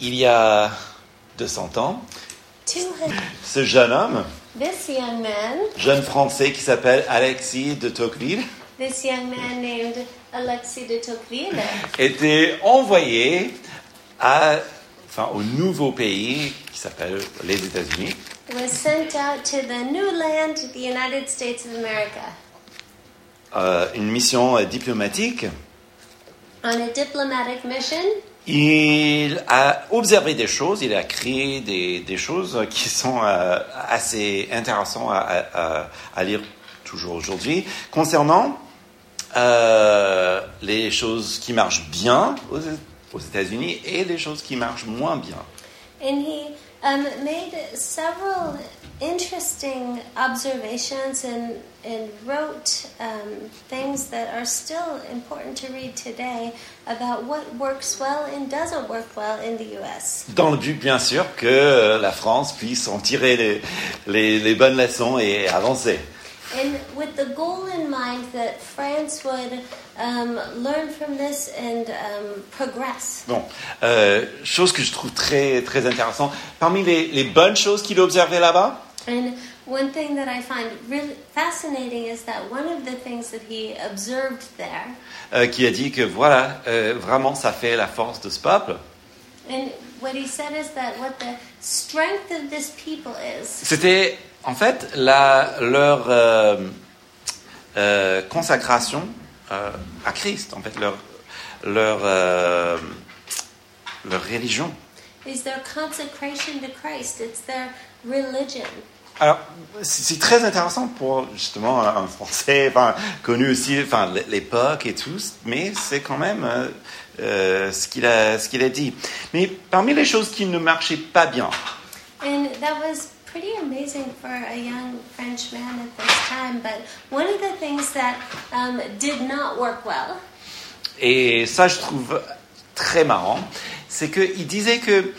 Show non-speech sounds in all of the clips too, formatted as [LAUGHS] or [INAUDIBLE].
il y a 200 ans, 200. ce jeune homme, This young man, jeune français qui s'appelle Alexis de Tocqueville, this young man named Alexis de Tocqueville, était envoyé à, enfin, au nouveau pays qui s'appelle les États-Unis was sent out to the new land, the United States of America, euh, une mission euh, diplomatique. on a diplomatic mission. Il a observé des choses, il a créé des, des choses qui sont euh, assez intéressantes à, lire toujours aujourd'hui concernant euh, les choses qui marchent bien aux, aux États-Unis et les choses qui marchent moins bien. And he um, made several interesting observations and, and wrote um, things that are still important to read today about what works well and doesn't work well in the US. Dans le but, bien sûr, que la France puisse en tirer les, les- les bonnes leçons et avancer. And with the goal in mind that France would um, learn from this and um, progress. Bon, euh, chose que je trouve très, très intéressante. Parmi les, les bonnes choses qu'il a observées là-bas, And one thing that I find really fascinating is that one of the things that he observed there, euh, qui a dit que voilà, euh, vraiment, ça fait la force de ce peuple. and what he said is that what the strength of this people is, C'était en fait la, leur euh, euh, consacration euh, à Christ, en fait, leur, leur, euh, leur religion. is their consecration to Christ. It's their religion. Alors, c'est très intéressant pour justement un Français, enfin, connu aussi, enfin, l'époque et tout, mais c'est quand même euh, euh, ce qu'il a, ce qu'il a dit. Mais parmi les choses qui ne marchaient pas bien, And that was pretty amazing for a young French man at this time. But one of the things that um, did not work well et ça je trouve très marrant, c'est qu'il disait que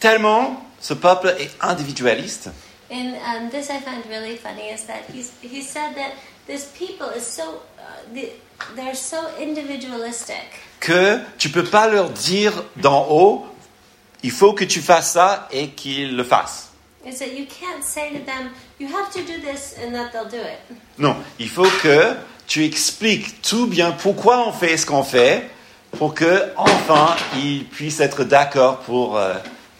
tellement ce peuple est individualiste, And um, this I find really funny is that he's, he said that this people is so, uh, the, they're so individualistic. que tu peux pas leur dire d'en haut, il faut que tu fasses ça et qu'ils le fassent. Is that you can't say to them, you have to do this and that they'll do it. Non, il faut que tu expliques tout bien pourquoi on fait ce qu'on fait pour que enfin ils puissent être d'accord pour euh,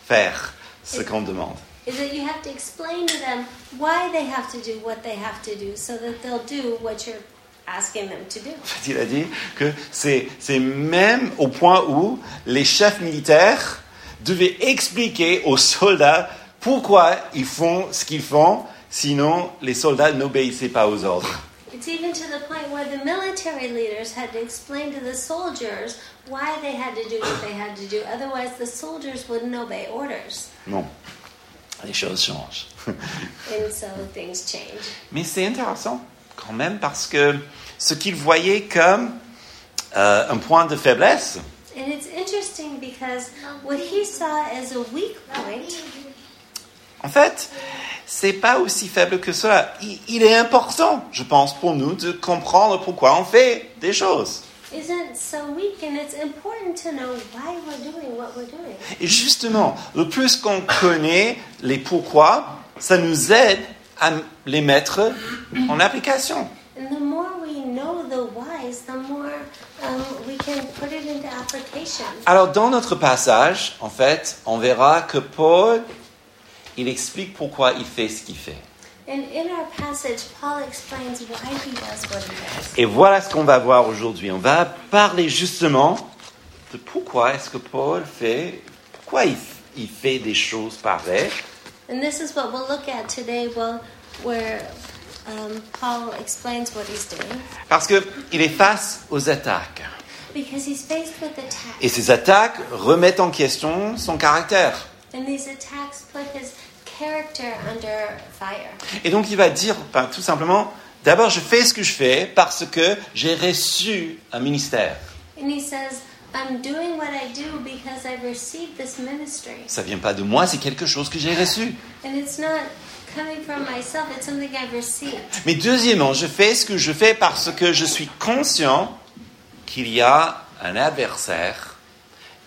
faire ce qu'on demande. Is that you have to explain to them why they have to do what they have to do so that they'll do what you're asking them to do. En fait, il a dit que c'est c'est même au point où les chefs militaires devaient expliquer aux soldats pourquoi ils font ce qu'ils font, sinon les soldats n'obéissaient pas aux ordres. It's even to the point where the military leaders had to explain to the soldiers why they had to do what they had to do. Otherwise, the soldiers wouldn't obey orders. Non, les choses changent. [LAUGHS] And so things change. Mais c'est intéressant quand même parce que ce qu'ils voyaient comme euh, un point de faiblesse, And it's interesting because what he saw as a weak point en fait, c'est pas aussi faible que cela. Il, il est important, je pense, pour nous de comprendre pourquoi on fait des choses. Isn't so weak, and it's important to know why we're doing what we're doing. Et justement, le plus qu'on connaît les pourquoi, ça nous aide à les mettre en application. And the more we know the whys, the more we can put it into application. Alors, dans notre passage, en fait, on verra que Paul, il explique pourquoi il fait ce qu'il fait. And in our passage, Paul explains why he does what he does. Et voilà ce qu'on va voir aujourd'hui. On va parler justement de pourquoi est-ce que Paul fait, pourquoi il, il fait des choses pareilles. And this is what we'll look at today, well, where um, Paul explains what he's doing. Parce qu'il est face aux attaques. Because he's faced with Et attacks. ces attaques remettent en question son caractère. And these attacks put his. Et donc il va dire ben, tout simplement, d'abord je fais ce que je fais parce que j'ai reçu un ministère. And he says, I'm doing what I do because I've received this ministry. Ça vient pas de moi, c'est quelque chose que j'ai reçu. And it's not coming from myself, it's something I've received. Mais deuxièmement, je fais ce que je fais parce que je suis conscient qu'il y a un adversaire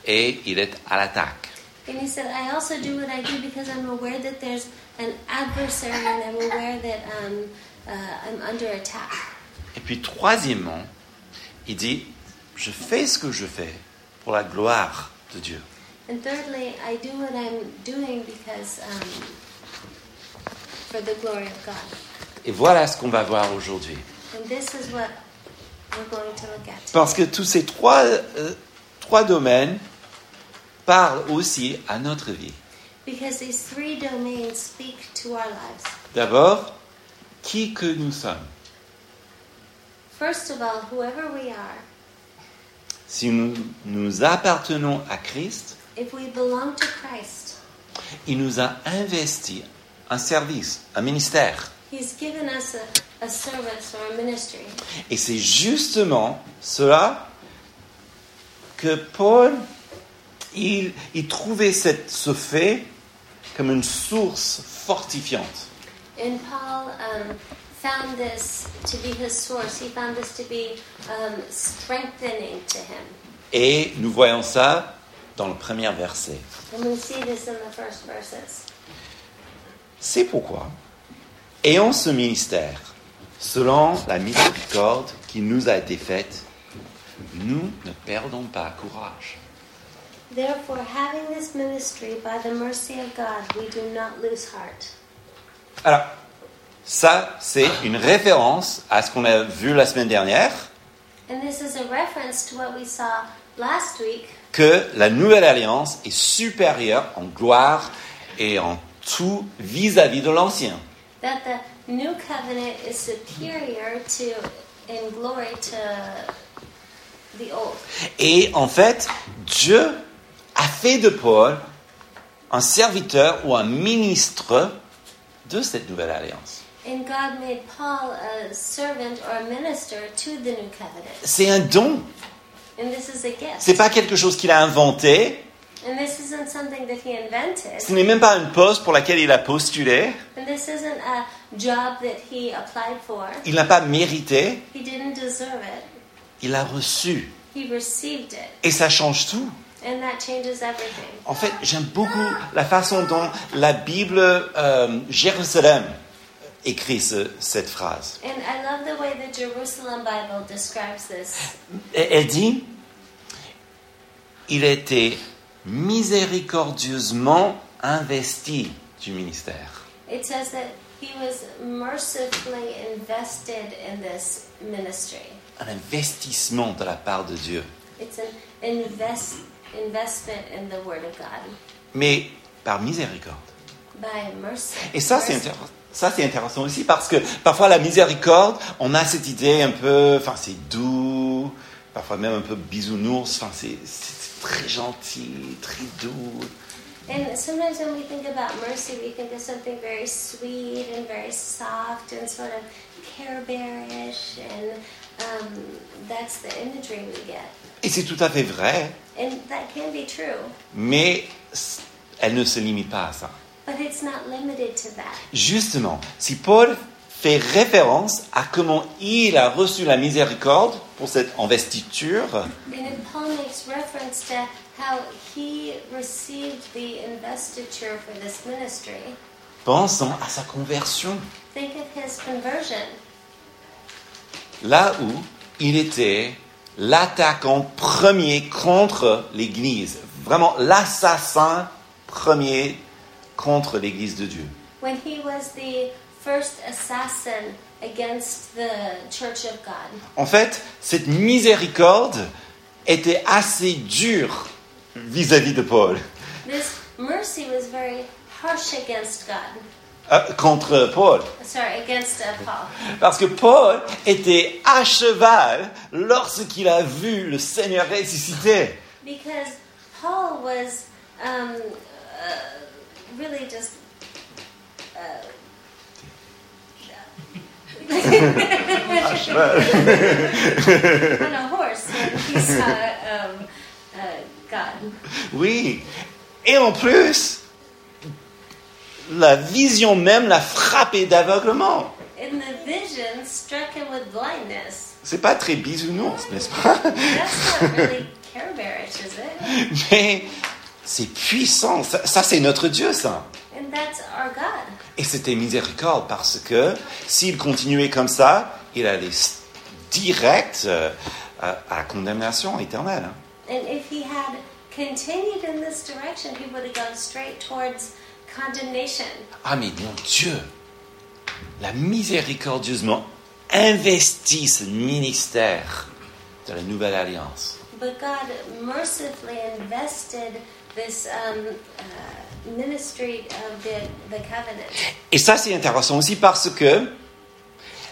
et il est à l'attaque. And he said, I also do what I do because I'm aware that there's an adversary and I'm aware that um, uh, I'm under attack. Et puis troisièmement, il dit, je fais ce que je fais pour la gloire de Dieu. And thirdly, I do what I'm doing because um, for the glory of God. Et voilà ce qu'on va voir aujourd'hui. And this is what we're going to look at. Parce que tous ces trois, euh, trois domaines parlent aussi à notre vie. Because these three domains speak to our lives. D'abord, qui que nous sommes. First of all, whoever we are, Si nous nous appartenons à Christ, if we belong to Christ, il nous a investi un service, un ministère. He's given us a, a service or a ministry. Et c'est justement cela que Paul, il, il trouvait cette, ce fait comme une source fortifiante. And Paul um, found this to be his source. He found this to be um, strengthening to him. Et nous voyons ça dans le premier verset. And we see this in the first verses. C'est pourquoi, ayant ce ministère, selon la miséricorde qui nous a été faite, nous ne perdons pas courage. Therefore, having this ministry by the mercy of God, we do not lose heart. Alors, ça, c'est une référence à ce qu'on a vu la semaine dernière, And this is a reference to what we saw last week que la nouvelle alliance est supérieure en gloire et en tout vis-à-vis de l'ancien. that the new covenant is superior to in glory to the old. Et en fait, Dieu a fait de Paul un serviteur ou un ministre de cette nouvelle alliance. And God made Paul a servant or a minister to the new covenant. C'est un don. And this is a gift. C'est pas quelque chose qu'il a inventé. And this isn't something that he invented. Ce n'est même pas une poste pour laquelle il a postulé. And this isn't a job that he applied for. Il n'a pas mérité. He didn't deserve it. Il a reçu. He received it. Et ça change tout. And that changes everything. En fait, j'aime beaucoup la façon dont la Bible euh, Jérusalem écrit ce- cette phrase. And I love the way the Jerusalem Bible describes this. Et- Elle dit, il était miséricordieusement investi du ministère. It says that he was mercifully invested in this ministry. Un investissement de la part de Dieu. It's an invest, investment in the Word of God Mais par miséricorde. by mercy. Et ça, c'est intéressant. Ça, c'est intéressant aussi parce que parfois la miséricorde, on a cette idée un peu, enfin, c'est doux, parfois même un peu bisounours, enfin, c'est c'est très gentil, très doux. And sometimes when we think about mercy, we think of something very sweet and very soft and sort of care bearish, and um, that's the imagery we get. Et c'est tout à fait vrai, And that can be true, mais elle ne se limite pas à ça. but it's not limited to that. Justement, si Paul fait référence à comment il a reçu la miséricorde pour cette investiture, And if Paul makes reference to how he received the investiture for this ministry, pensons à sa conversion. Là où il était l'attaquant premier contre l'Église, vraiment l'assassin premier contre l'Église de Dieu. When he was the first assassin against the church of God. En fait, cette miséricorde était assez dure vis-à-vis de Paul, This mercy was very harsh against God. Euh, contre Paul. Sorry, against uh, Paul. Parce que Paul était à cheval lorsqu'il a vu le Seigneur ressuscité. Because Paul was um, uh, really just. Uh, À cheval. [LAUGHS] on a horse when he saw um, uh, God. Oui. Et en plus, la vision même l'a frappé d'aveuglement. And the vision struck him with blindness. C'est pas très bisounours, n'est-ce pas? [LAUGHS] Really bearish? Mais c'est puissant. Ça, ça, c'est notre Dieu, ça. And that's our God. Et c'était miséricorde parce que s'il continuait comme ça, il allait direct euh, à, à la condamnation éternelle. hein. And if he had continued in this direction, he would have gone straight towards condemnation. Ah mais mon Dieu, l'a miséricordieusement investi ce ministère de la nouvelle alliance. But God mercifully invested this um, uh, ministry of the, the covenant. Et ça c'est intéressant aussi parce que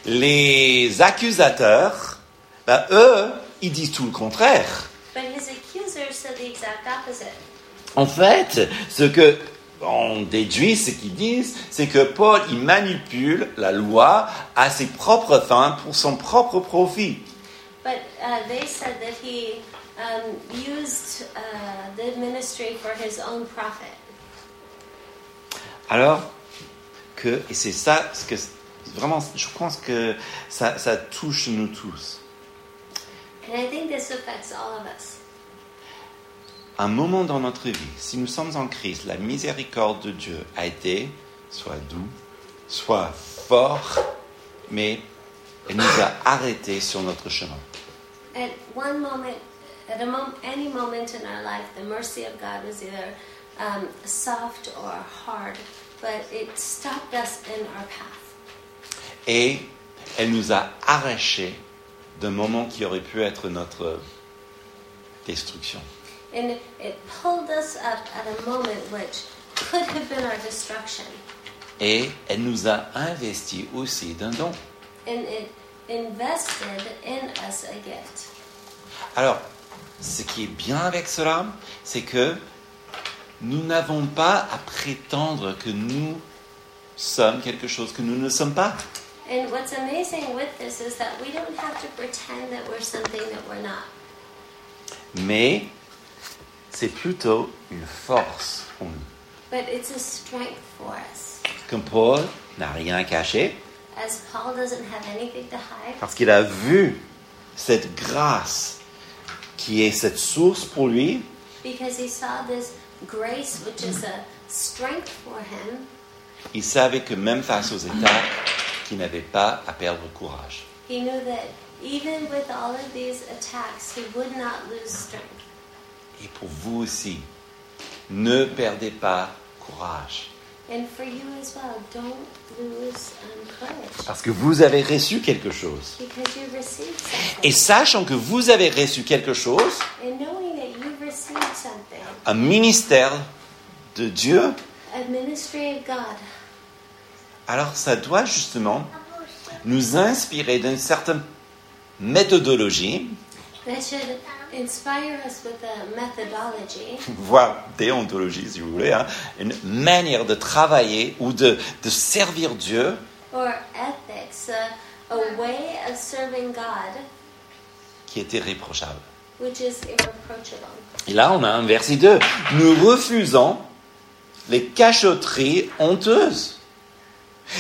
les accusateurs, ben, eux, ils disent tout le contraire. But his accusers said the exact opposite. En fait, ce que on déduit, ce qu'ils disent, c'est que Paul, il manipule la loi à ses propres fins pour son propre profit. But uh, they said that he um, used uh, the ministry for his own profit. Alors que, et c'est ça, ce que vraiment, je pense que ça, ça touche nous tous. And I think this affects all of us. Un moment dans notre vie, si nous sommes en Christ, la miséricorde de Dieu a été soit doux, soit fort, mais elle nous a arrêtés sur notre chemin. At one moment, at a mom- any moment in our life, the mercy of God was either um, soft or hard, but it stopped us in our path. Et elle nous a arrachés d'un moment qui aurait pu être notre destruction. And it pulled us up at a moment which could have been our destruction. Et elle nous a investis aussi d'un don. And it invested in us a gift. Alors, ce qui est bien avec cela, c'est que nous n'avons pas à prétendre que nous sommes quelque chose que nous ne sommes pas. And what's amazing with this is that we don't have to pretend that we're something that we're not. Mais c'est plutôt une force pour nous. But it's a strength for us. Comme Paul n'a rien caché, As Paul doesn't have anything to hide, parce qu'il a vu cette grâce qui est cette source pour lui, because he saw this grace, which is a strength for him, il savait que même face aux états, qu'il n'avait pas à perdre courage. he knew that even with all of these attacks, he would not lose strength. Et pour vous aussi, ne perdez pas courage. And for you as well, don't lose um, courage Parce que vous avez reçu quelque chose. because you received Et sachant que vous avez reçu quelque chose, And knowing that you've received something, un ministère de Dieu, a ministry of God, alors ça doit justement nous inspirer d'une certaine méthodologie, that should voire déontologie si vous voulez, hein, une manière de travailler ou de, de servir Dieu or ethics, a, a way of serving God qui était réprochable. which is. Et là, on a un verset 2. Nous refusons les cachotteries honteuses.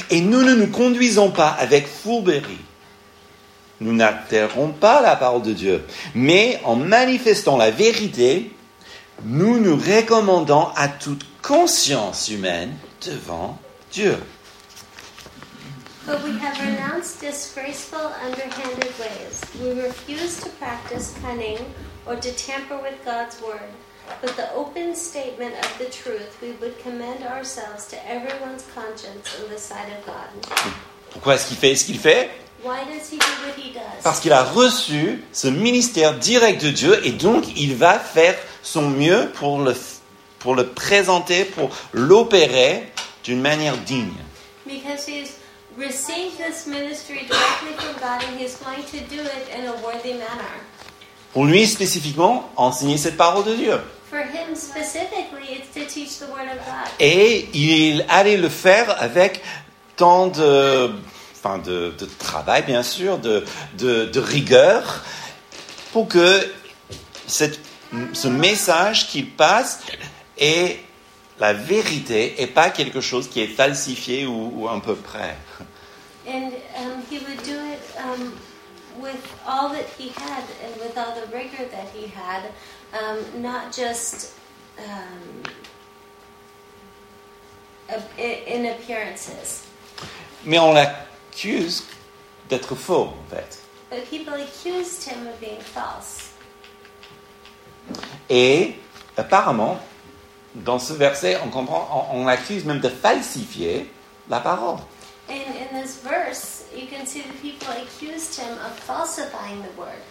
Et nous ne nous conduisons pas avec fourberie. Nous n'altérons pas la parole de Dieu. Mais en manifestant la vérité, nous nous recommandons à toute conscience humaine devant Dieu. But we have renounced disgraceful, underhanded ways. We refuse to practice cunning or to tamper with God's word. But the open statement of the truth, we would commend ourselves to everyone's conscience in the sight of God. Pourquoi est-ce qu'il fait ce qu'il fait? Parce qu'il a reçu ce ministère direct de Dieu et donc il va faire son mieux pour le, pour le présenter, pour l'opérer d'une manière digne. Because he's received this ministry directly from God and he's going to do it in a worthy manner. Pour lui spécifiquement, enseigner cette parole de Dieu. For him specifically, it's to teach the word of God. Et il allait le faire avec tant de, enfin de, de travail, bien sûr, de, de, de rigueur, pour que cette, ce message qu'il passe est la vérité et pas quelque chose qui est falsifié ou, ou un peu près. And um, he would do it um, with all that he had and with all the rigor that he had, um, not just um, in appearances. Mais on l'accuse d'être faux, en fait. But people accused him of being false. Et apparemment, dans ce verset, on comprend, on, on l'accuse même de falsifier la parole. In, in this verse, you can see that people accused him of falsifying the word.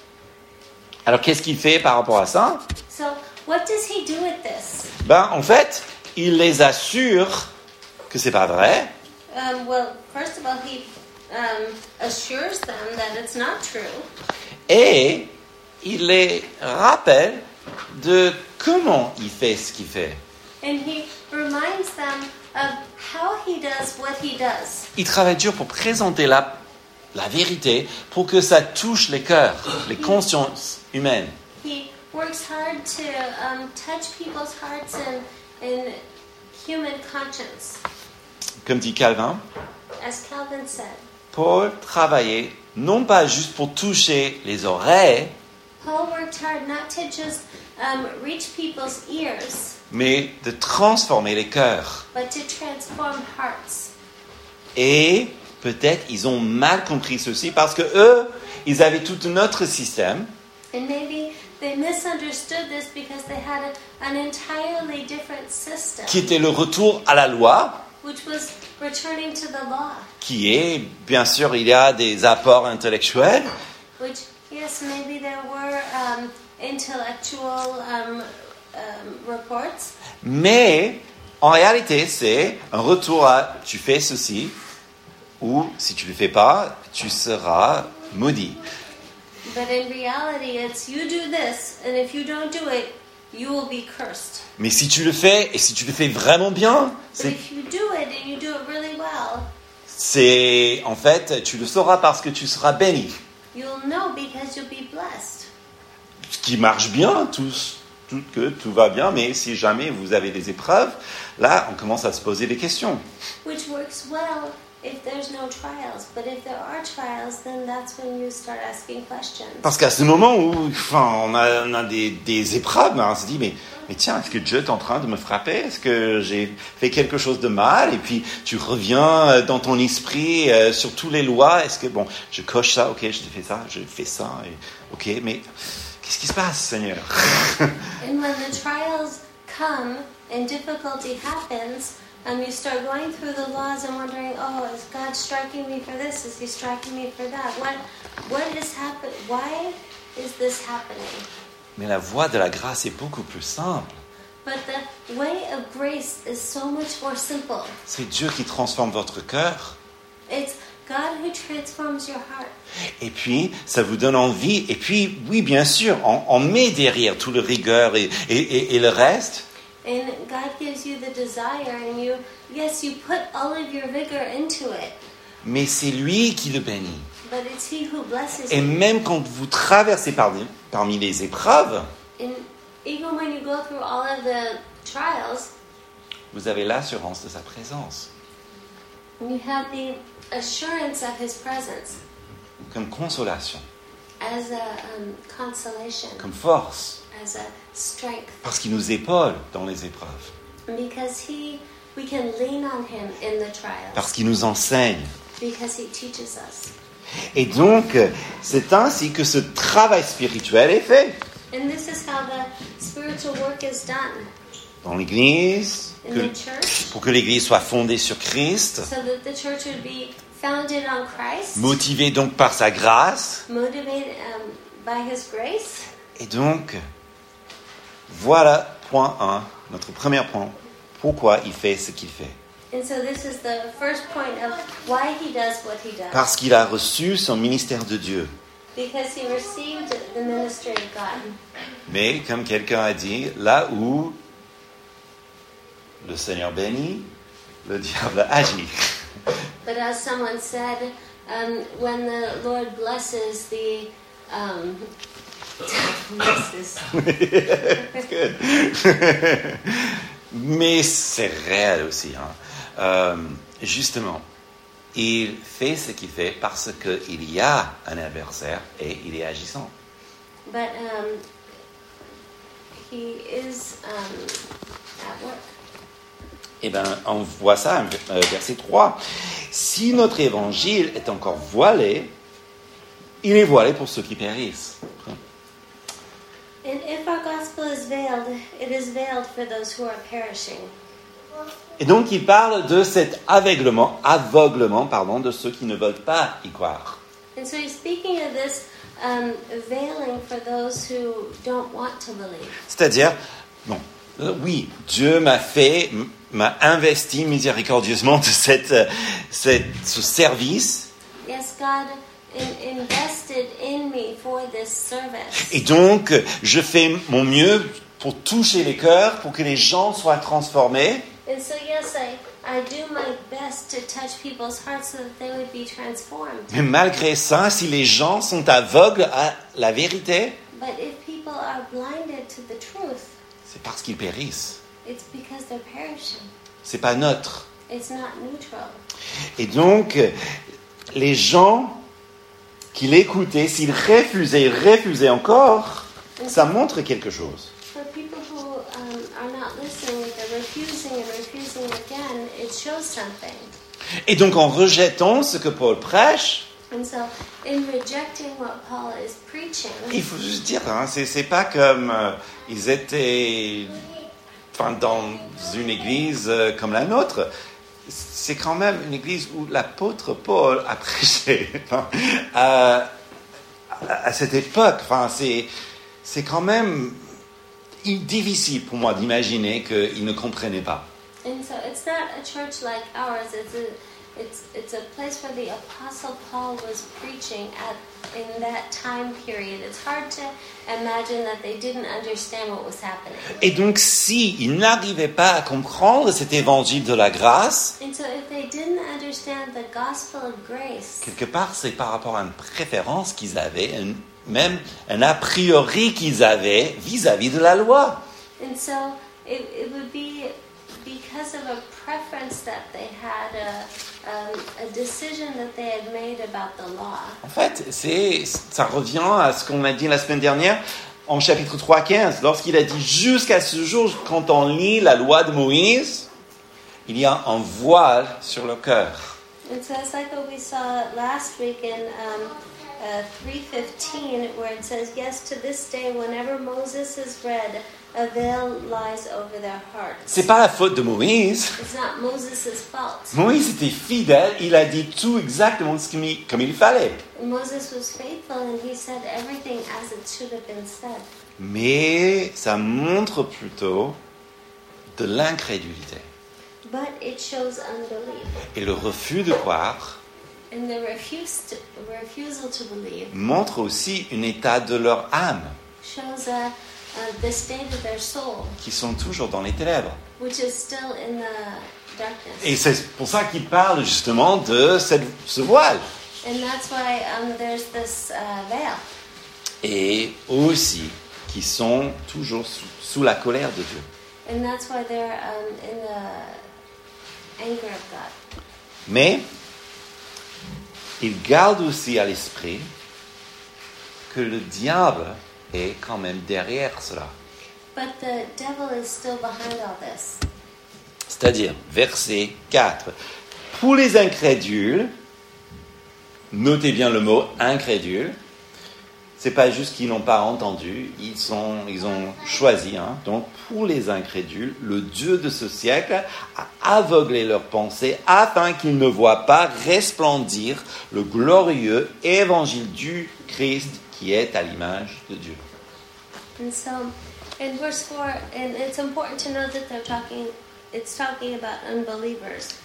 Alors qu'est-ce qu'il fait par rapport à ça? So, what does he do with this? Ben, en fait, il les assure que c'est pas vrai, Um, well, first of all, he um, assures them that it's not true, et il les rappelle de comment il fait ce qu'il fait. and he reminds them of how he does what he does. Il travaille dur pour présenter la, la vérité pour que ça touche les cœurs, les consciences humaines. He works hard to um, touch people's hearts and, and human conscience. Comme dit Calvin, As Calvin said, Paul travaillait non pas juste pour toucher les oreilles, Paul worked hard not to just um, reach people's ears, mais de transformer les cœurs. but to transform hearts. Et peut-être ils ont mal compris ceci parce que eux, ils avaient tout un autre système And maybe they misunderstood this because they had a, an entirely different system, qui était le retour à la loi, which was returning to the law, qui est, bien sûr, il y a des apports intellectuels, which, yes, maybe there were um, intellectual um, um, reports, mais en réalité, c'est un retour à tu fais ceci, ou si tu ne le fais pas, tu seras maudit. but in reality, it's you do this, and if you don't do it, you will be cursed. Mais si tu le fais, et si tu le fais vraiment bien, But c'est if you do it and you do it really well, c'est- en fait, tu le sauras parce que tu seras béni. you'll know because you'll be blessed. Ce qui marche bien, tout, tout- que tout va bien, mais si jamais vous avez des épreuves, là, on commence à se poser des questions. Which works well if there's no trials. But if there are trials, then that's when you start asking questions. Parce qu'à ce moment où enfin, on a, on a des, des épreuves, ben, on se dit, mais, mais tiens, est-ce que Dieu est en train de me frapper? Est-ce que j'ai fait quelque chose de mal? Et puis tu reviens euh, dans ton esprit euh, sur toutes les lois. Est-ce que, bon, je coche ça, ok, je fais ça, je fais ça, et, ok, mais qu'est-ce qui se passe, Seigneur? And when the trials come and difficulty happens, um, you start going through the laws and wondering, oh, is God striking me for this? Is He striking me for that? What, what is happening? Why is this happening? Mais la voie de la grâce est beaucoup plus simple. But the way of grace is so much more simple. C'est Dieu qui transforme votre cœur. It's God who transforms your heart. Et puis, ça vous donne envie. Et puis, oui, bien sûr, on, on met derrière tout le rigueur et, et- et- et le reste. And God gives you the desire, and you, yes, you put all of your vigor into it, Mais c'est lui qui le bénit. but it's He who blesses Et you. même quand vous traversez parmi, parmi les épreuves, And even when you go through all of the trials, vous avez l'assurance de sa présence. you have the assurance of His presence Comme consolation, as a um, consolation, comme force. as a strength, Parce qu'il nous épaule dans les épreuves. because He, we can lean on Him in the trials, Parce qu'il nous enseigne. because He teaches us. Et donc, c'est ainsi que ce travail spirituel est fait. And this is how the spiritual work is done Dans l'Église, in que- the church, pour que l'Église soit fondée sur Christ, so that the church would be founded on Christ. motivée donc par sa grâce. motivated um, by His grace. Et donc, voilà point 1, notre premier point, pourquoi il fait ce qu'il fait. And so this is the first point of why He does what He does. Parce qu'il a reçu son ministère de Dieu. Because He received the ministry of God. Mais comme quelqu'un a dit, là où le Seigneur bénit, le [LAUGHS] diable agit. But as someone said, um, when the Lord blesses the um. [LAUGHS] Mais c'est réel aussi. hein. Euh, justement, il fait ce qu'il fait parce qu'il y a un adversaire et il est agissant. But um, he is um, at work. Eh bien, on voit ça, euh, verset 3. Si notre évangile est encore voilé, il est voilé pour ceux qui périssent. Et donc, il parle de cet aveuglement, aveuglement, pardon, de ceux qui ne veulent pas y croire. And so he's speaking of this um, veiling for those who don't want to believe. C'est-à-dire, bon, euh, oui, Dieu m'a fait, m'a investi miséricordieusement de cette, euh, cette- ce service. Yes, God in, invested in me for this service. Et donc, je fais mon mieux pour toucher les cœurs, pour que les gens soient transformés. And so, yes, I, I do my best to touch people's hearts so that they would be transformed. Mais malgré ça, si les gens sont aveugles à la vérité, But if people are blinded to the truth, c'est parce qu'ils périssent. it's because they're perishing. C'est pas neutre. It's not neutral. Et donc, les gens qui l'écoutaient, s'ils refusaient, refusaient encore, ça montre quelque chose. Um. Et donc, en rejetant ce que Paul prêche, And so, in rejecting what Paul is preaching, il faut juste dire, hein, c'est, c'est pas comme euh, ils étaient enfin, dans une église euh, comme la nôtre. C'est quand même une église où l'apôtre Paul a [LAUGHS] prêché à, cette époque. Enfin, c'est, quand même difficile pour moi d'imaginer qu'il ne comprenait pas. It's, it's a place where the Apostle Paul was preaching at in that time period. It's hard to imagine that they didn't understand what was happening. Et donc, si il n'arrivait pas à comprendre cet évangile de la grâce, And so, if they didn't understand the gospel of grace, quelque part, c'est par rapport à une préférence qu'ils avaient, même un a priori qu'ils avaient vis-à-vis de la loi. And so it, it would be because of a preference that they had, a, a decision that they had made about the law. En fait, c'est, ça revient à ce qu'on a dit la semaine dernière en chapitre 3, 15, lorsqu'il a dit jusqu'à ce jour, quand on lit la loi de Moïse, il y a un voile sur le cœur. Like what we saw last week in um, uh, 315, where it says, Yes, to this day, whenever Moses is read, a veil lies over their hearts. C'est pas la faute de Moïse. It's not Moses' fault. Moïse était fidèle, il a dit tout exactement ce qu'il- comme il fallait. Moses was faithful and he said everything as it should have been said. Mais ça montre plutôt de l'incrédulité. But it shows unbelief. Et le refus de croire montre aussi un état de leur âme, qui sont toujours dans les ténèbres. which is still in the darkness. Et c'est pour ça qu'il parle justement de cette- ce voile. And that's why um, there's this uh, veil. Et aussi qui sont toujours sous, sous la colère de Dieu. And that's why they're um, in the anger of God. Mais il garde aussi à l'esprit que le diable est quand même derrière cela. But the devil is still behind all this. C'est-à-dire, verset 4. Pour les incrédules, notez bien le mot incrédule, c'est pas juste qu'ils n'ont pas entendu, ils, sont, ils ont choisi. hein. Donc, pour les incrédules, le Dieu de ce siècle a aveuglé leurs pensées afin qu'ils ne voient pas resplendir le glorieux évangile du Christ qui est à l'image de Dieu. And so, in verse four, and it's important to know that they're talking. It's talking about unbelievers.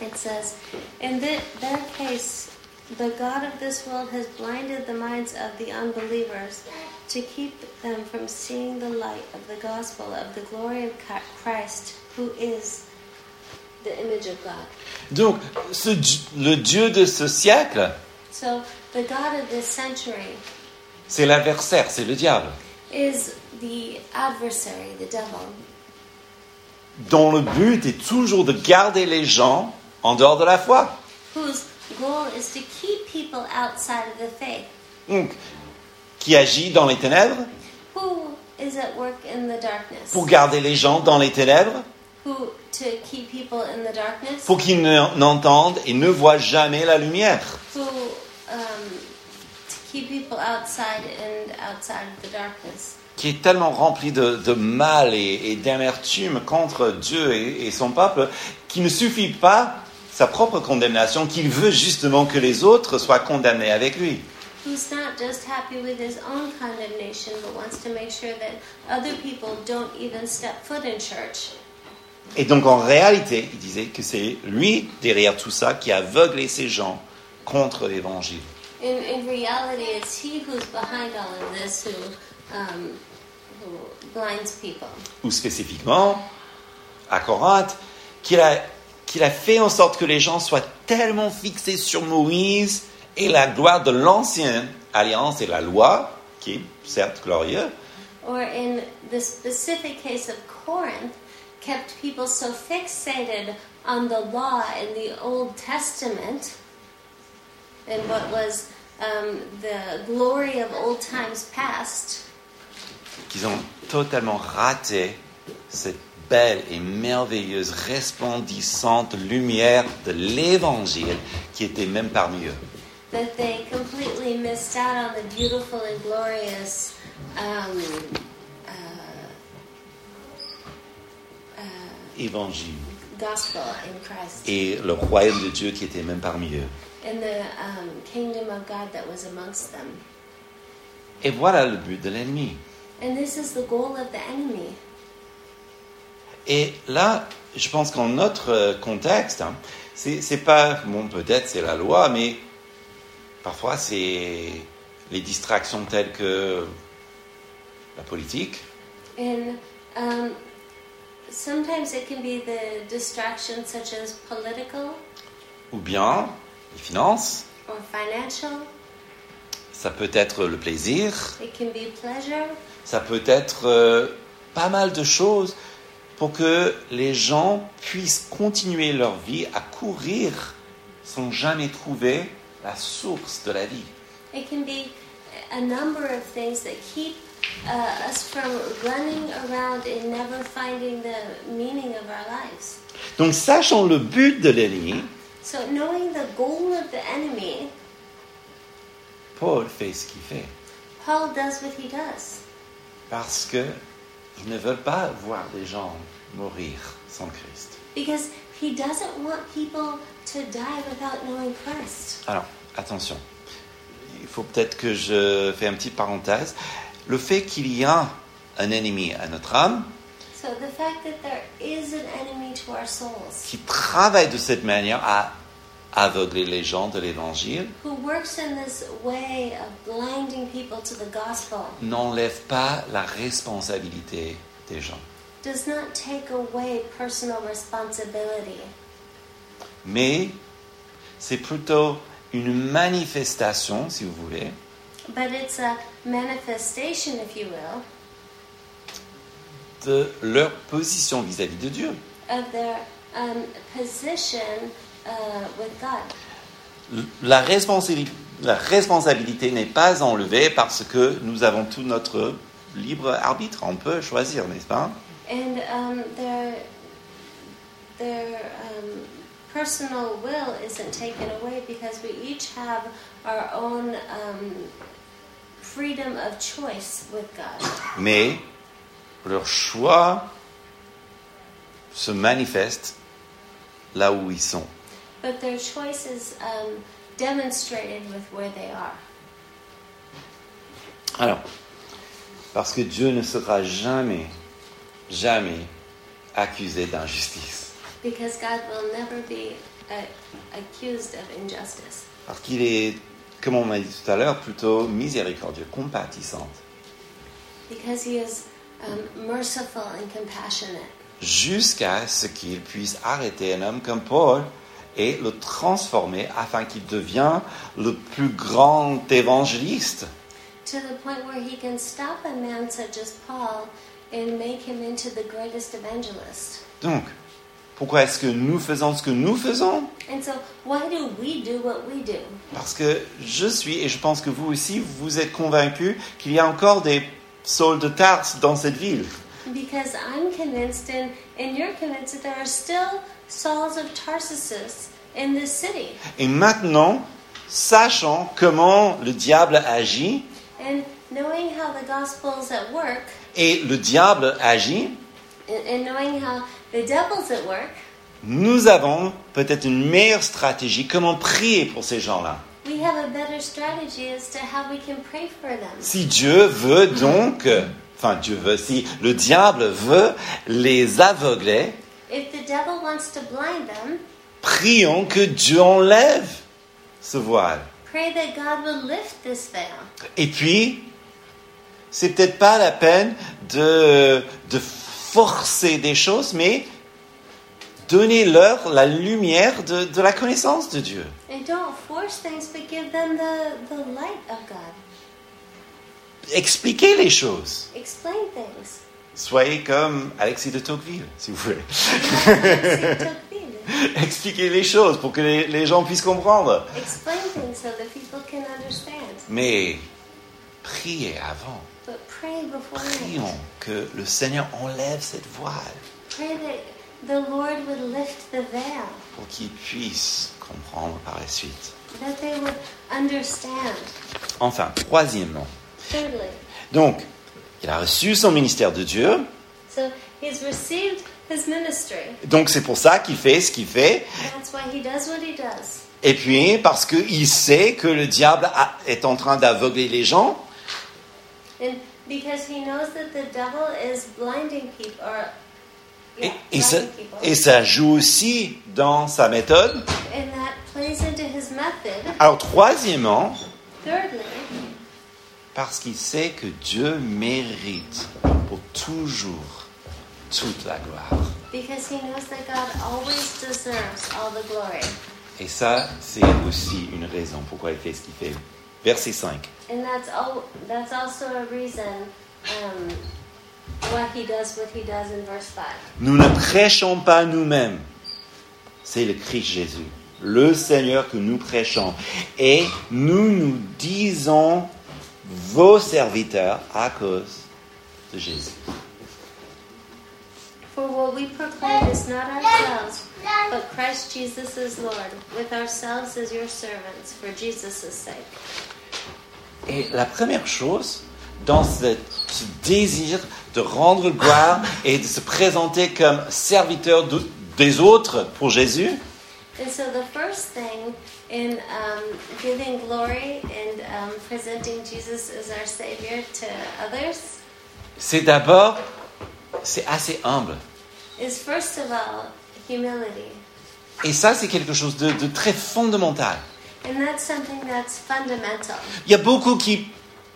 It says, in thi- their case, the God of this world has blinded the minds of the unbelievers to keep them from seeing the light of the gospel of the glory of Christ, who is the image of God. Donc, ce le Dieu de ce siècle, So, the God of this century c'est l'adversaire, c'est le diable. is the adversary, the devil. dont le but est toujours de garder les gens en dehors de la foi. whose goal is to keep people outside of the faith, Donc, qui agit dans les ténèbres, who is at work in the darkness? Pour garder les gens dans les ténèbres Who to keep people in the darkness? Pour qu'ils ne- n'entendent et ne voient jamais la lumière Who um, to keep people outside and outside of the darkness? qui est tellement rempli de, de mal et, et d'amertume contre Dieu et, et son peuple, qu'il ne suffit pas sa propre condamnation, qu'il veut justement que les autres soient condamnés avec lui. Who's not just happy with his own condemnation, but wants to make sure that other people don't even step foot in church. Et donc en réalité, il disait que c'est lui derrière tout ça qui a aveuglé ces gens contre l'évangile. In, in reality, it's he who's behind all of this who, um, who blinds people. Ou spécifiquement, à Corinthe, qu'il a, qu'il a fait en sorte que les gens soient tellement fixés sur Moïse et la gloire de l'ancienne alliance et la loi, qui est certes glorieux, Or in the specific case of Corinth, kept people so fixated on the law in the Old Testament and what was um, the glory of old times past. Qu'ils ont totalement raté cette belle et merveilleuse, resplendissante lumière de l'évangile qui était même parmi eux. that they completely missed out on the beautiful and glorious um, uh, uh, Évangile. gospel in Christ Et le royaume de Dieu qui était même parmi eux. and the um, kingdom of God that was amongst them. Et voilà le but de l'ennemi. And this is the goal of the enemy. Et là, je pense qu'en notre euh, contexte, hein, c'est c'est pas, bon, peut-être c'est la loi, mais parfois c'est les distractions telles que la politique, And um, sometimes it can be the distractions such as political ou bien les finances, or financial. ça peut être le plaisir, It can be pleasure. ça peut être euh, pas mal de choses pour que les gens puissent continuer leur vie à courir sans jamais trouver la source de la vie. It can be a number of things that keep uh, us from running around and never finding the meaning of our lives. Donc, sachant le but de l'ennemi, So, knowing the goal of the enemy, Paul fait ce qu'il fait Paul does what he does parce que ils ne veulent pas voir des gens mourir sans Christ. because he doesn't want people to die without knowing Christ. Alors, attention, il faut peut-être que je fais une petite parenthèse. Le fait qu'il y a un ennemi à notre âme So, the fact that there is an enemy to our souls qui travaille de cette manière à aveugler les gens de l'évangile who works in this way of blinding people to the gospel n'enlève pas la responsabilité des gens. does not take away personal responsibility. Mais c'est plutôt une manifestation, si vous voulez, But it's a manifestation, if you will, de leur position vis-à-vis de Dieu. of their um, position. La responsabilité, la responsabilité n'est pas enlevée parce que nous avons tout notre libre arbitre. On peut choisir, n'est-ce pas? And um, their, their um, personal will isn't taken away because we each have our own um, freedom of choice with God. Mais leur choix se manifeste là où ils sont. But their choice is um, demonstrated with where they are. Alors, parce que Dieu ne sera jamais, jamais accusé d'injustice. Because God will never be uh, accused of injustice. Parce qu'il est, comme on m'a dit tout à l'heure, plutôt miséricordieux, compatissant. Because He is um, merciful and compassionate. jusqu'à ce qu'il puisse arrêter un homme comme Paul et le transformer afin qu'il devienne le plus grand évangéliste. To the point where He can stop a man such as Paul and make him into the greatest evangelist. Donc, pourquoi est-ce que nous faisons ce que nous faisons? And so, why do we do what we do? Parce que je suis, et je pense que vous aussi, vous êtes convaincus qu'il y a encore des Saul de Tarse dans cette ville. Because I'm convinced, and, and you're convinced, that there are still Sauls of Tarsus in this city. Et maintenant, sachant comment le diable agit, And knowing how the gospel's at work, et le diable agit, and, and knowing how the devil's at work, nous avons peut-être une meilleure stratégie comment prier pour ces gens-là. we have a better strategy as to how we can pray for them. Si Dieu veut donc, enfin Dieu veut, si le diable veut les aveugler, If the devil wants to blind them, prions que Dieu enlève ce voile. pray that God will lift this veil. Et puis, c'est peut-être pas la peine de, de forcer des choses, mais donner-leur la lumière de, de la connaissance de Dieu. And don't force things, but give them the, the light of God. Expliquez les choses. Explain things. Soyez comme Alexis de Tocqueville, si vous voulez. [LAUGHS] Expliquez les choses pour que les, les gens puissent comprendre. Explain things so that people can understand. Mais priez avant. But pray beforehand. Prions que le Seigneur enlève cette voile Pray that the Lord would lift the veil, pour qu'ils puissent comprendre par la suite. that they would understand. Enfin, troisièmement, donc, il a reçu son ministère de Dieu, so he's received his ministry. donc c'est pour ça qu'il fait ce qu'il fait, That's why he does what he does. et puis parce qu'il sait que le diable est en train d'aveugler les gens, And because he knows that the devil is blinding people, or et, ça, et joue aussi dans sa méthode. and that plays into his method. Alors, troisièmement, Thirdly, parce qu'il sait que Dieu mérite pour toujours toute la gloire. because he knows that God always deserves all the glory. Et ça, c'est aussi une raison pourquoi il fait ce qu'il fait. Verset 5. And that's all. That's also a reason um, why he does what he does in verse five. Nous ne prêchons pas nous-mêmes. C'est le Christ Jésus, le Seigneur que nous prêchons. Et nous nous disons vos serviteurs à cause de Jésus. For what we proclaim is not ourselves, but Christ Jesus is Lord, with ourselves as your servants for Jesus' sake. Et la première chose, dans ce, ce désir de rendre gloire et de se présenter comme serviteur de- des autres pour Jésus, And so the first thing in um, giving glory and um, presenting Jesus as our Savior to others c'est d'abord, c'est assez humble. is first of all humility. Et ça, c'est quelque chose de, de très fondamental. And that's something that's fundamental. Il y a beaucoup qui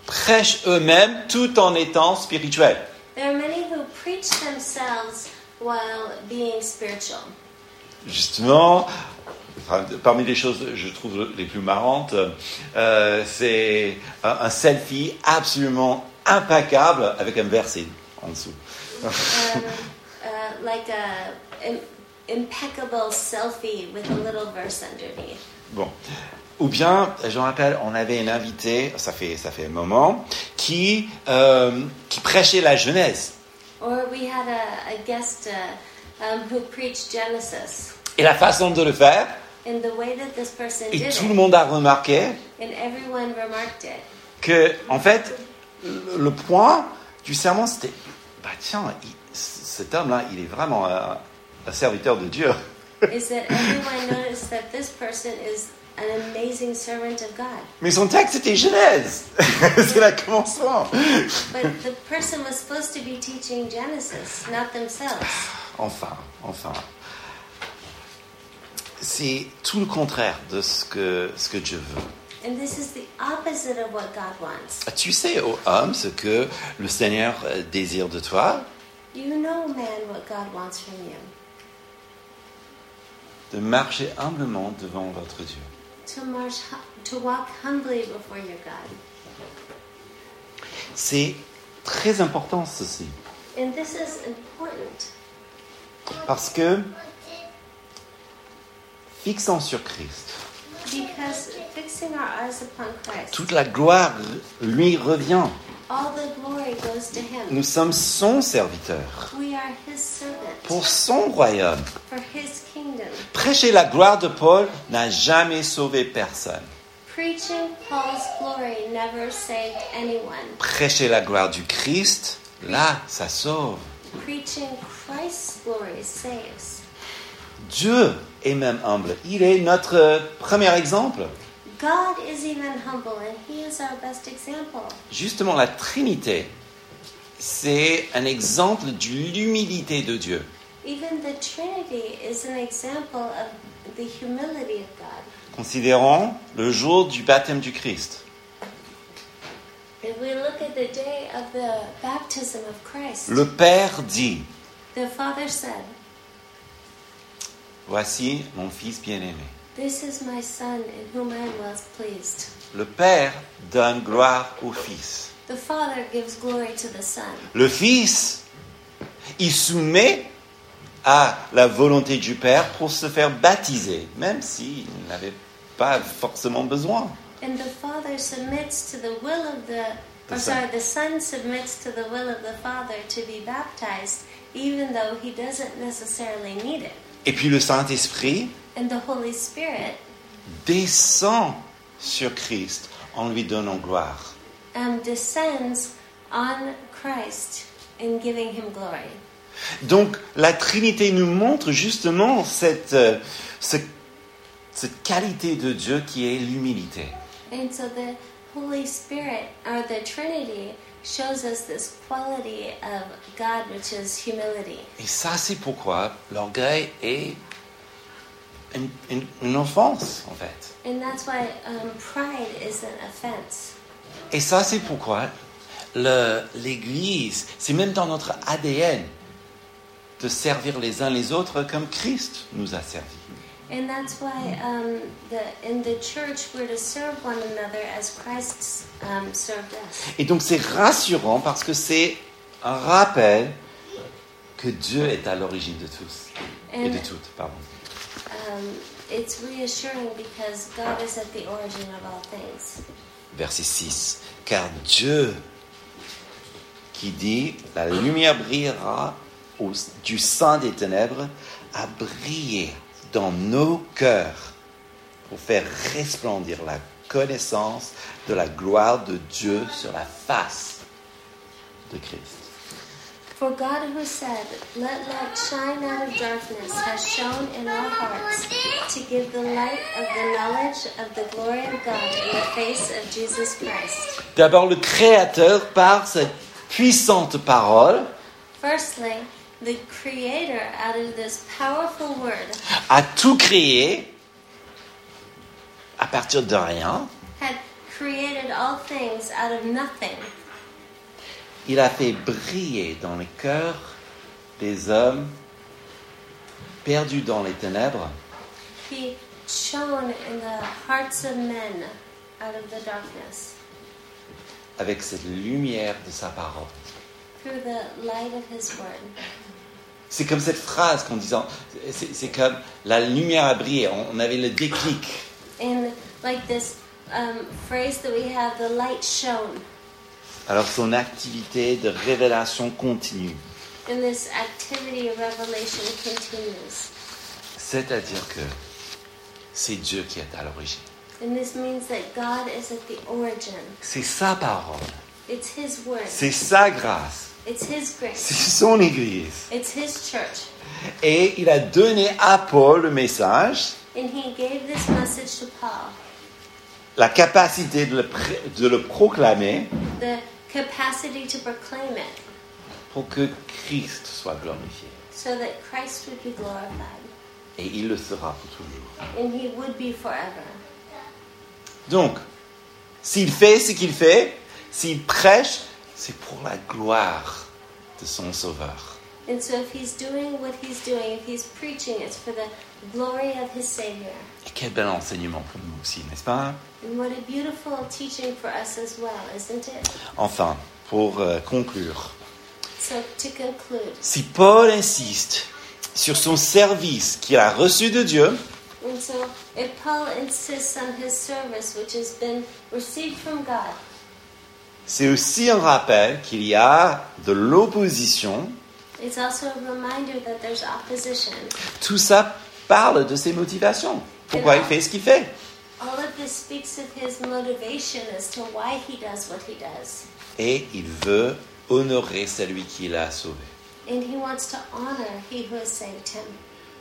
prêchent eux-mêmes tout en étant spirituels. There are many who preach themselves while being spiritual. Justement, enfin, parmi les choses, je trouve les plus marrantes, euh, c'est un, selfie absolument impeccable avec un verset en dessous. [LAUGHS] Um, uh, like a im- impeccable selfie with a little verse underneath. Bon. Ou bien, je me rappelle, on avait un invité, ça fait, ça fait un moment, qui, euh, qui prêchait la Genèse. Or we had a, a guest uh, um, who preached Genesis. Et la façon de le faire, And the way that this person et did tout le monde a remarqué, and everyone remarked it, que, en fait, le point du serment, c'était, bah tiens, il- cet homme-là, il est vraiment un, un serviteur de Dieu. [LAUGHS] is that everyone noticed that this person is an amazing servant of God? Mais son texte, c'était Genèse. [LAUGHS] C'est le commencement. But the person was supposed to be teaching Genesis, not themselves. Enfin, enfin. C'est tout le contraire de ce que, ce que Dieu veut. And this is the opposite of what God wants. Tu sais, ô homme, ce que le Seigneur euh, désire de toi, You know, man, what God wants from you. de marcher humblement devant votre Dieu. To march, hu- to walk humbly before your God. C'est très important ceci, And this is important parce que fixant sur Christ, because fixing our eyes upon Christ, toute la gloire lui revient. All the glory goes to him. Nous sommes son serviteur We are his servant pour son royaume. for his kingdom. Prêcher la gloire de Paul n'a jamais sauvé personne. Preaching Paul's glory never saved anyone. Prêcher la gloire du Christ, là, ça sauve. Preaching Christ's glory saves. Dieu est même humble. Il est notre premier exemple. God is even humble, and he is our best example. Justement, la Trinité, c'est un exemple de l'humilité de Dieu. Even the Trinity is an example of the humility of God. Considérons le jour du baptême du Christ. If we look at the day of the baptism of Christ, Le Père dit, the Father said, Voici mon Fils bien-aimé. This is my Son in whom I am well pleased. Le Père donne gloire au Fils. The Father gives glory to the Son. Le Fils, il soumet à la volonté du Père pour se faire baptiser, même s'il n'avait pas forcément besoin. And the Father submits to the will of the, Son. sorry, the Son submits to the will of the Father to be baptized, even though he doesn't necessarily need it. Et puis le Saint-Esprit And the Holy Spirit descend sur Christ en lui donnant gloire. um, descends on Christ in giving him glory. Donc la Trinité nous montre justement cette, euh, ce- cette qualité de Dieu qui est l'humilité. And so the Holy Spirit, or the Trinity, shows us this quality of God, which is humility. Et ça, c'est pourquoi l'orgueil est une, une- une offense, en fait. And that's why um, pride is an offense. Et ça, c'est pourquoi l'Église, c'est même dans notre ADN de servir les uns les autres comme Christ nous a servi. And that's why um, the, in the church we're to serve one another as Christ um, served us. Et donc c'est rassurant parce que c'est un rappel que Dieu est à l'origine de tous et de And toutes. Pardon. um, it's reassuring because God is at the origin of all things. Verset 6. Car Dieu qui dit la lumière brillera au- du sein des ténèbres a brillé dans nos cœurs pour faire resplendir la connaissance de la gloire de Dieu sur la face de Christ. For God, who said, Let light shine out of darkness, has shone in our hearts to give the light of the knowledge of the glory of God in the face of Jesus Christ. D'abord, le Créateur, par cette puissante parole, Firstly, the Creator, out of this powerful word, a tout créé à partir de rien. had created all things out of nothing. Il a fait briller dans les cœurs des hommes perdus dans les ténèbres He shone in the hearts of men out of the darkness avec cette lumière de sa parole. through the light of His word. C'est comme cette phrase qu'en disant, c'est c'est comme la lumière a brillé, on, on avait le déclic. And like this um, phrase that we have, the light shone. Alors son activité de révélation continue. And this activity of revelation continues. C'est-à-dire que c'est Dieu qui est à l'origine. And this means that God is at the origin. C'est sa parole, It's His word. c'est sa grâce, c'est grace. son Église. It's His church. Et il a donné à Paul le message, And He gave this message to Paul la capacité de le, pré- de le proclamer the capacity to proclaim it pour que Christ soit glorifié. so that Christ would be glorified. Et il le sera pour toujours. And He would be forever. Donc, s'il fait ce qu'il fait, s'il prêche, c'est pour la gloire de son Sauveur. And so if He's doing what He's doing, if He's preaching, it's for the glory of His Savior. Et quel bel enseignement pour nous aussi, n'est-ce pas? And what a beautiful teaching for us as well, isn't it? Enfin, pour euh, conclure, So to conclude, si Paul insiste sur son service qu'il a reçu de Dieu, and so if Paul insists on his service, which has been received from God, c'est aussi un rappel qu'il y a de l'opposition. It's also a reminder that there's opposition. Tout ça parle de ses motivations. Pourquoi il fait ce qu'il fait All of this speaks of his motivation as to why he does what he does. Et il veut honorer celui qui l'a sauvé. And he wants to honor he who has saved him.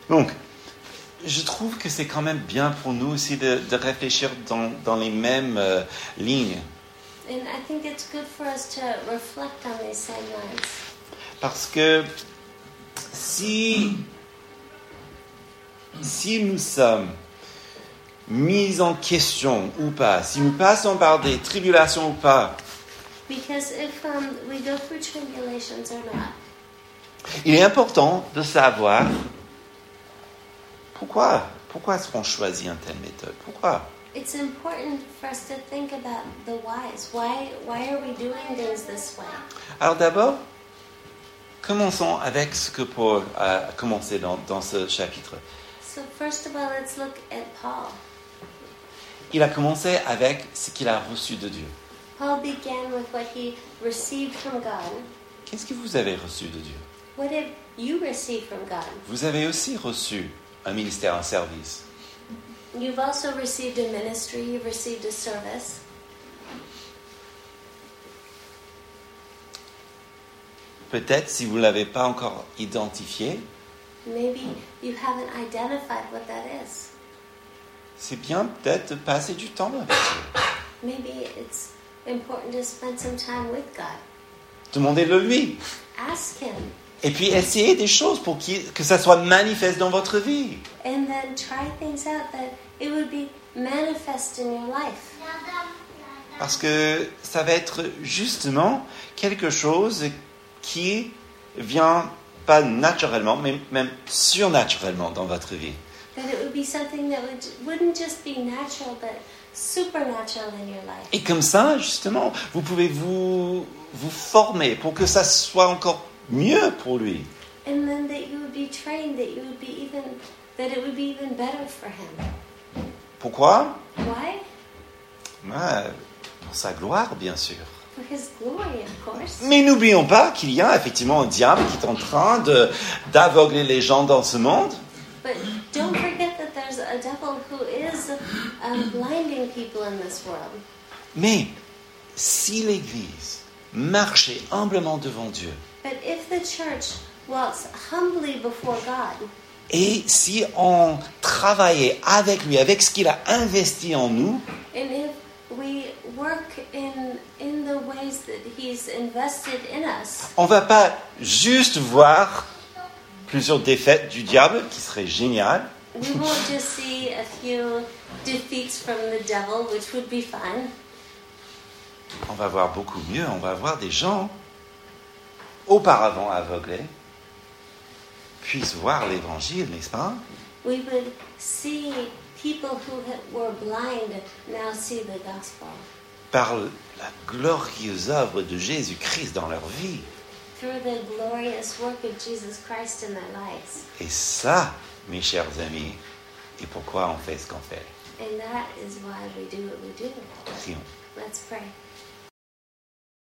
Donc, je trouve que c'est quand même bien pour nous aussi de, de réfléchir dans, dans les mêmes euh, lignes. And I think it's good for us to reflect on these same lines. Parce que si, si nous sommes mis en question ou pas, si nous passons par des tribulations ou pas, Because if um, we go through tribulations or not, il est important de savoir pourquoi. Pourquoi est-ce qu'on choisit une telle méthode? Pourquoi? It's important for us to think about the whys. Why, why are we doing things this way? Alors d'abord, commençons avec ce que Paul a commencé dans, dans ce chapitre. So, first of all, let's look at Paul. Il a commencé avec ce qu'il a reçu de Dieu. Paul began with what he received from God. Qu'est-ce que vous avez reçu de Dieu? What have you received from God? Vous avez aussi reçu un ministère, un service. You've also received a ministry, you've received a service. Peut-être si vous ne l'avez pas encore identifié, Maybe you haven't identified what that is. c'est bien peut-être de passer du temps avec Dieu. Maybe it's important to spend some time with God. Demandez-le lui. Ask Him Et puis essayez des choses pour que ça soit manifeste dans votre vie. and then try things out that it would be manifest in your life. Parce que ça va être justement quelque chose qui vient pas naturellement, mais même surnaturellement dans votre vie. That it would be something that would, wouldn't just be natural, but supernatural in your life. Et comme ça, justement, vous pouvez vous, vous former pour que ça soit encore mieux pour lui. And then that you would be trained, that you would be even, that it would be even better for Him. Pourquoi? Why? Ah, Pour sa gloire, bien sûr. For His glory, of course. Mais n'oublions pas qu'il y a effectivement un diable qui est en train de- d'aveugler les gens dans ce monde. But don't forget that there's a devil who is um, blinding people in this world. Mais si l'Église marchait humblement devant Dieu, But if the church walks humbly before God, et si on travaillait avec lui, avec ce qu'il a investi en nous, and if we work in in the ways that He's invested in us, on va pas juste voir plusieurs défaites du diable, qui serait génial, we won't just see a few defeats from the devil, which would be fun. on va voir beaucoup mieux, on va voir des gens auparavant aveuglés puissent voir l'évangile, n'est-ce pas? We would see people who ha- were blind now see the gospel Par la glorieuse œuvre de Jésus-Christ dans leur vie. through the glorious work of Jesus Christ in their lives. Et ça, mes chers amis, est pourquoi on fait ce qu'on fait? And that is why we do what we do. Prions. Let's pray.